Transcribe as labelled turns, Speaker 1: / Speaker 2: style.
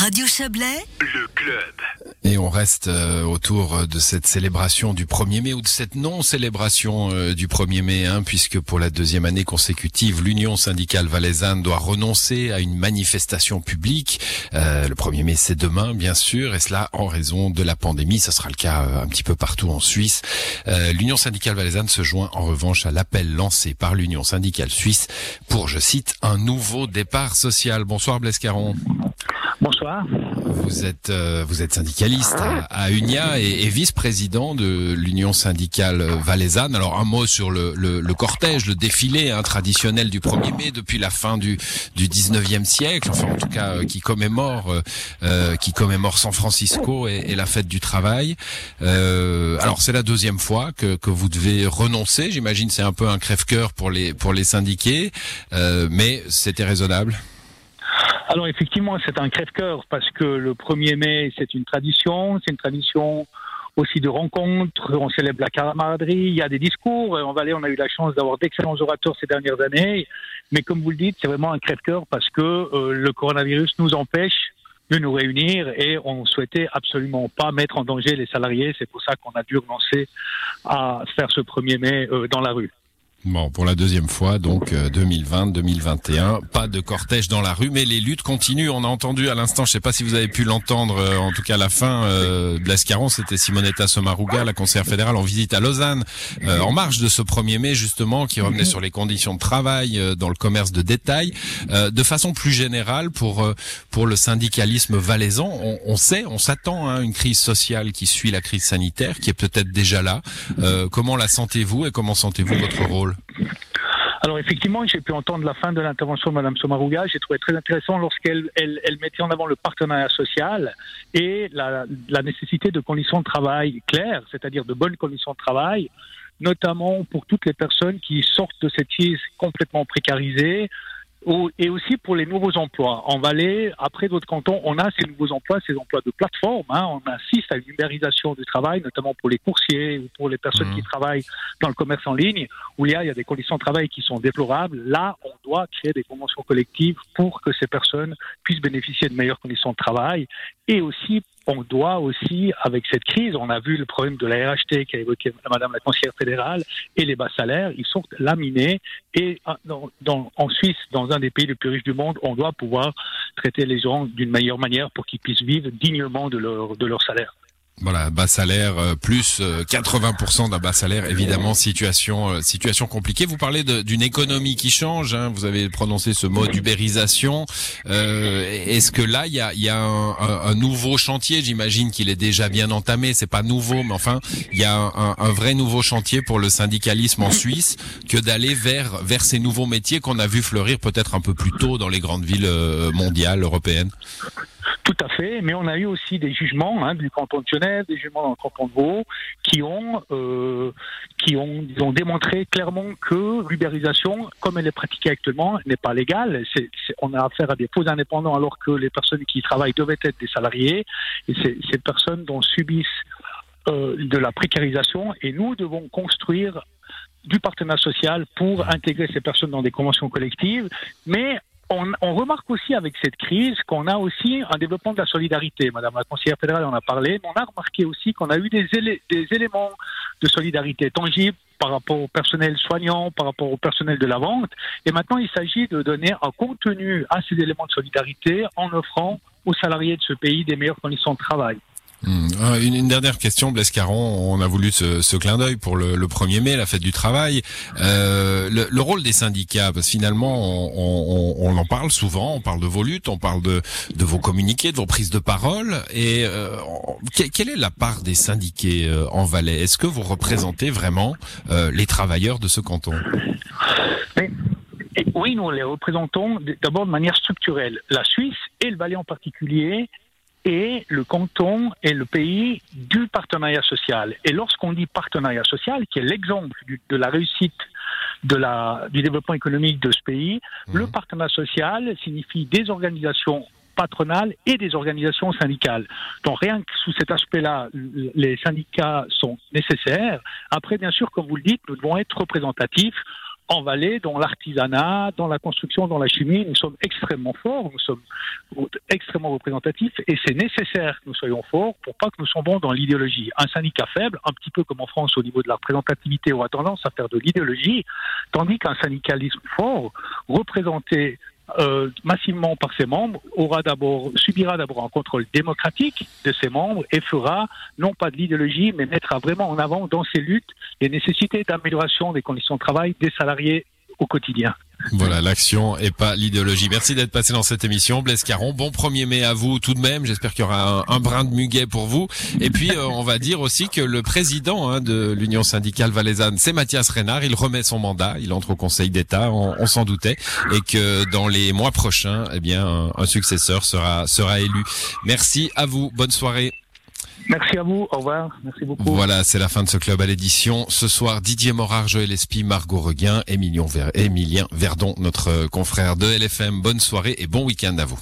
Speaker 1: Radio Chablais,
Speaker 2: le club.
Speaker 3: Et on reste euh, autour de cette célébration du 1er mai ou de cette non-célébration euh, du 1er mai, hein, puisque pour la deuxième année consécutive, l'Union syndicale valaisanne doit renoncer à une manifestation publique. Euh, le 1er mai, c'est demain, bien sûr, et cela en raison de la pandémie. Ce sera le cas un petit peu partout en Suisse. L'Union syndicale valaisanne se joint en revanche à l'appel lancé par l'Union syndicale suisse pour, je cite, un nouveau départ social. Bonsoir Blaise Caron.
Speaker 4: Bonsoir.
Speaker 3: Vous êtes euh, vous êtes syndicaliste à, Unia et, vice-président de l'Union syndicale valaisanne. Alors un mot sur le, le, cortège, le défilé hein, traditionnel du 1er mai depuis la fin du du 19e siècle, enfin en tout cas euh, qui commémore euh, qui commémore San Francisco et, la fête du travail. alors c'est la deuxième fois que, que vous devez renoncer. J'imagine c'est un peu un crève-cœur pour les pour les syndiqués, mais c'était raisonnable.
Speaker 4: Alors effectivement, c'est un crève-cœur parce que le 1er mai, c'est une tradition, c'est une tradition aussi de rencontres, on célèbre la camaraderie, il y a des discours. En Valais, on a eu la chance d'avoir d'excellents orateurs ces dernières années, mais comme vous le dites, c'est vraiment un crève-cœur parce que euh, le coronavirus nous empêche de nous réunir et on souhaitait absolument pas mettre en danger les salariés. C'est pour ça qu'on a dû renoncer à faire ce 1er mai euh, dans la rue.
Speaker 3: Pour la deuxième fois, donc 2020-2021, euh, pas de cortège dans la rue, mais les luttes continuent. On a entendu à l'instant, je sais pas si vous avez pu l'entendre, euh, en tout cas à la fin, euh, Blaise Caron, c'était Simonetta Sommaruga, la conseillère fédérale, en visite à Lausanne, euh, en marge de ce 1er mai justement, qui revenait sur les conditions de travail dans le commerce de détail. de façon plus générale, pour pour le syndicalisme valaisan, on, on sait, on s'attend à une crise sociale qui suit la crise sanitaire, qui est peut-être déjà là. comment la sentez-vous et comment sentez-vous votre rôle?
Speaker 4: Alors effectivement, j'ai pu entendre la fin de l'intervention de Mme Somaruga. J'ai trouvé très intéressant lorsqu'elle elle, mettait en avant le partenariat social et la, la nécessité de conditions de travail claires, c'est-à-dire de bonnes conditions de travail, notamment pour toutes les personnes qui sortent de cette crise complètement précarisée, et aussi pour les nouveaux emplois. En Valais, après d'autres cantons, on a ces nouveaux emplois, ces emplois de plateforme. Hein. On assiste à une numérisation du travail, notamment pour les coursiers ou pour les personnes qui mmh. travaillent dans le commerce en ligne, où il y a, il y a des conditions de travail qui sont déplorables. Là, on doit créer des conventions collectives pour que ces personnes puissent bénéficier de meilleures conditions de travail et aussi on doit aussi, avec cette crise, on a vu le problème de la RHT qu'a évoqué Madame la conseillère fédérale et les bas salaires, ils sont laminés et ah, en Suisse, dans un des pays les plus riches du monde, on doit pouvoir traiter les gens d'une meilleure manière pour qu'ils puissent vivre dignement de leur, de leur salaire.
Speaker 3: Voilà, bas salaire euh, plus 80% euh, d'un bas salaire, évidemment situation euh, situation compliquée. Vous parlez d'une économie qui change. Hein, vous avez prononcé ce mot d'ubérisation. Est-ce que là il y a, y a un, un, nouveau chantier? J'imagine qu'il est déjà bien entamé. C'est pas nouveau, mais enfin il y a un, un, vrai nouveau chantier pour le syndicalisme en Suisse que d'aller vers vers ces nouveaux métiers qu'on a vu fleurir peut-être un peu plus tôt dans les grandes villes mondiales européennes.
Speaker 4: Tout à fait, mais on a eu aussi des jugements hein, du canton de Genève, des jugements dans le canton de Vaud, qui ont, euh, qui ont, ont démontré clairement que l'ubérisation, comme elle est pratiquée actuellement, n'est pas légale. on a affaire à des faux indépendants alors que les personnes qui travaillent devaient être des salariés, et ces personnes dont subissent euh, de la précarisation, et nous devons construire du partenariat social pour intégrer ces personnes dans des conventions collectives, mais on, remarque aussi avec cette crise qu'on a aussi un développement de la solidarité. Madame la conseillère fédérale en a parlé, mais on a remarqué aussi qu'on a eu des, des éléments de solidarité tangibles par rapport au personnel soignant, par rapport au personnel de la vente. Et maintenant, il s'agit de donner un contenu à ces éléments de solidarité en offrant aux salariés de ce pays des meilleures conditions de travail.
Speaker 3: Hmm. Ah, une, dernière question, Blaise Caron. On a voulu ce, ce clin d'œil pour le, le, 1er mai, la fête du travail. Euh, le, le, rôle des syndicats, parce que finalement, on, on, on, en parle souvent, on parle de vos luttes, on parle de, de vos communiqués, de vos prises de parole. Et euh, quelle est la part des syndiqués euh, en Valais? Est-ce que vous représentez vraiment euh, les travailleurs de ce canton?
Speaker 4: Oui, nous les représentons d'abord de manière structurelle. La Suisse et le Valais en particulier et le canton est le pays du partenariat social. Et lorsqu'on dit partenariat social, qui est l'exemple de la réussite de la, du développement économique de ce pays, mhm. le partenariat social signifie des organisations patronales et des organisations syndicales. Donc rien que sous cet aspect-là, les syndicats sont nécessaires. Après, bien sûr, comme vous le dites, nous devons être représentatifs en Valais, dans l'artisanat, dans la construction, dans la chimie, nous sommes extrêmement forts, nous sommes extrêmement représentatifs et c'est nécessaire que nous soyons forts pour pas que nous soyons dans l'idéologie. Un syndicat faible, un petit peu comme en France au niveau de la représentativité, aura tendance à faire de l'idéologie, tandis qu'un syndicalisme fort, représenté euh, massivement par ses membres, aura d'abord, subira d'abord un contrôle démocratique de ses membres et fera non pas de l'idéologie, mais mettra vraiment en avant dans ses luttes les nécessités d'amélioration des conditions de travail des salariés au quotidien.
Speaker 3: Voilà, l'action et pas l'idéologie. Merci d'être passé dans cette émission. Blaise Caron, bon 1er mai à vous tout de même. J'espère qu'il y aura un, brin de muguet pour vous. Et puis, euh, on va dire aussi que le président hein, de l'Union syndicale valaisanne, c'est Mathias Reynard. Il remet son mandat, il entre au Conseil d'État, on, s'en doutait. Et que dans les mois prochains, eh bien, un, un successeur sera, sera élu. Merci à vous. Bonne soirée.
Speaker 4: Merci à vous, au revoir, merci beaucoup.
Speaker 3: Voilà, c'est la fin de ce club à l'édition. Ce soir, Didier Morard, Joël Espy, Margot Reguin, Emilien Verdon, notre confrère de LFM. Bonne soirée et bon week-end à vous.